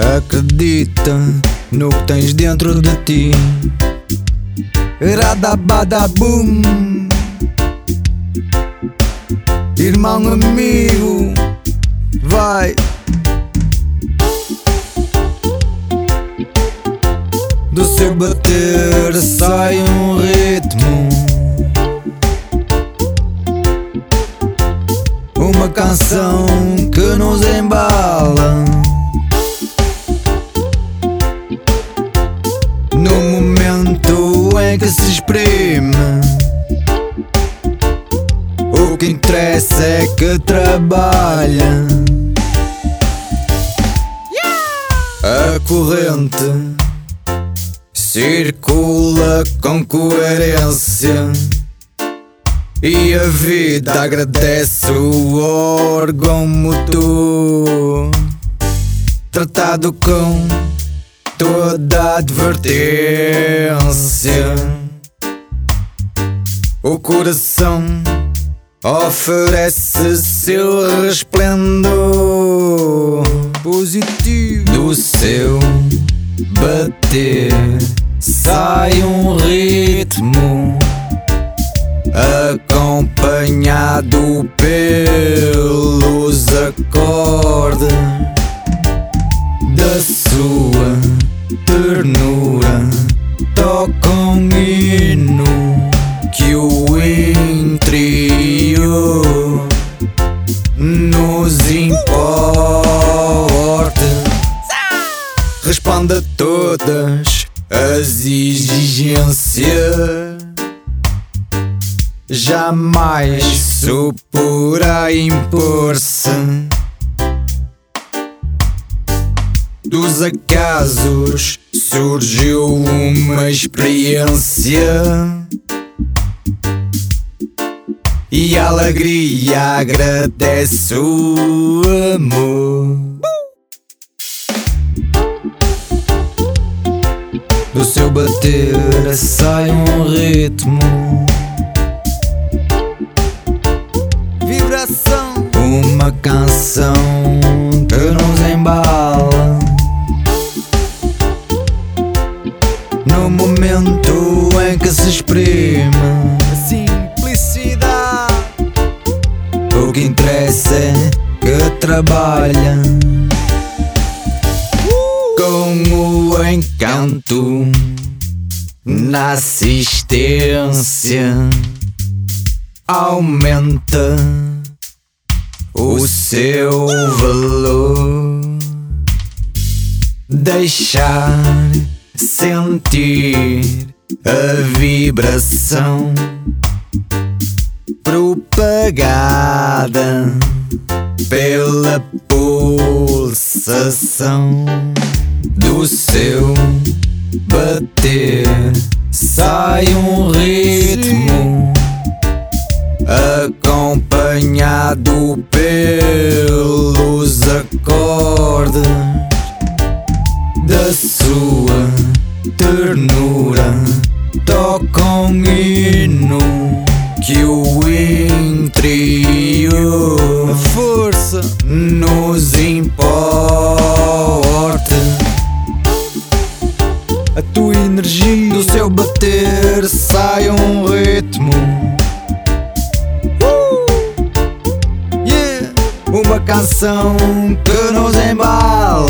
Acredita no que tens dentro de ti. Radabadabum. Irmão amigo, vai. Do seu bater sai um ritmo. Que se exprime. O que interessa é que trabalha. A corrente circula com coerência. E a vida agradece o órgão motor, tratado com toda advertência. O coração oferece seu resplendor positivo do seu bater. Sai um ritmo acompanhado pelos A todas as exigências. Jamais supera impor-se Dos acasos surgiu uma experiência E a alegria agradece o amor Do seu bater sai um ritmo. Vibração. Uma canção que nos embala. No momento em que se exprime. A simplicidade. O que interessa é que trabalha. Com encanto na assistência aumenta o seu valor. Deixar sentir a vibração propagada pela pulsação seu bater sai um ritmo. Acompanhado pelos acordes da sua ternura. Toca um hino que o interior força nos energia do seu bater sai um ritmo Uh! Yeah! Uma canção que nos embala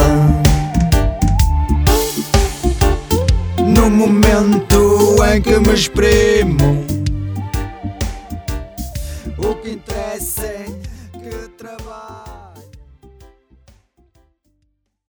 No momento em que me exprimo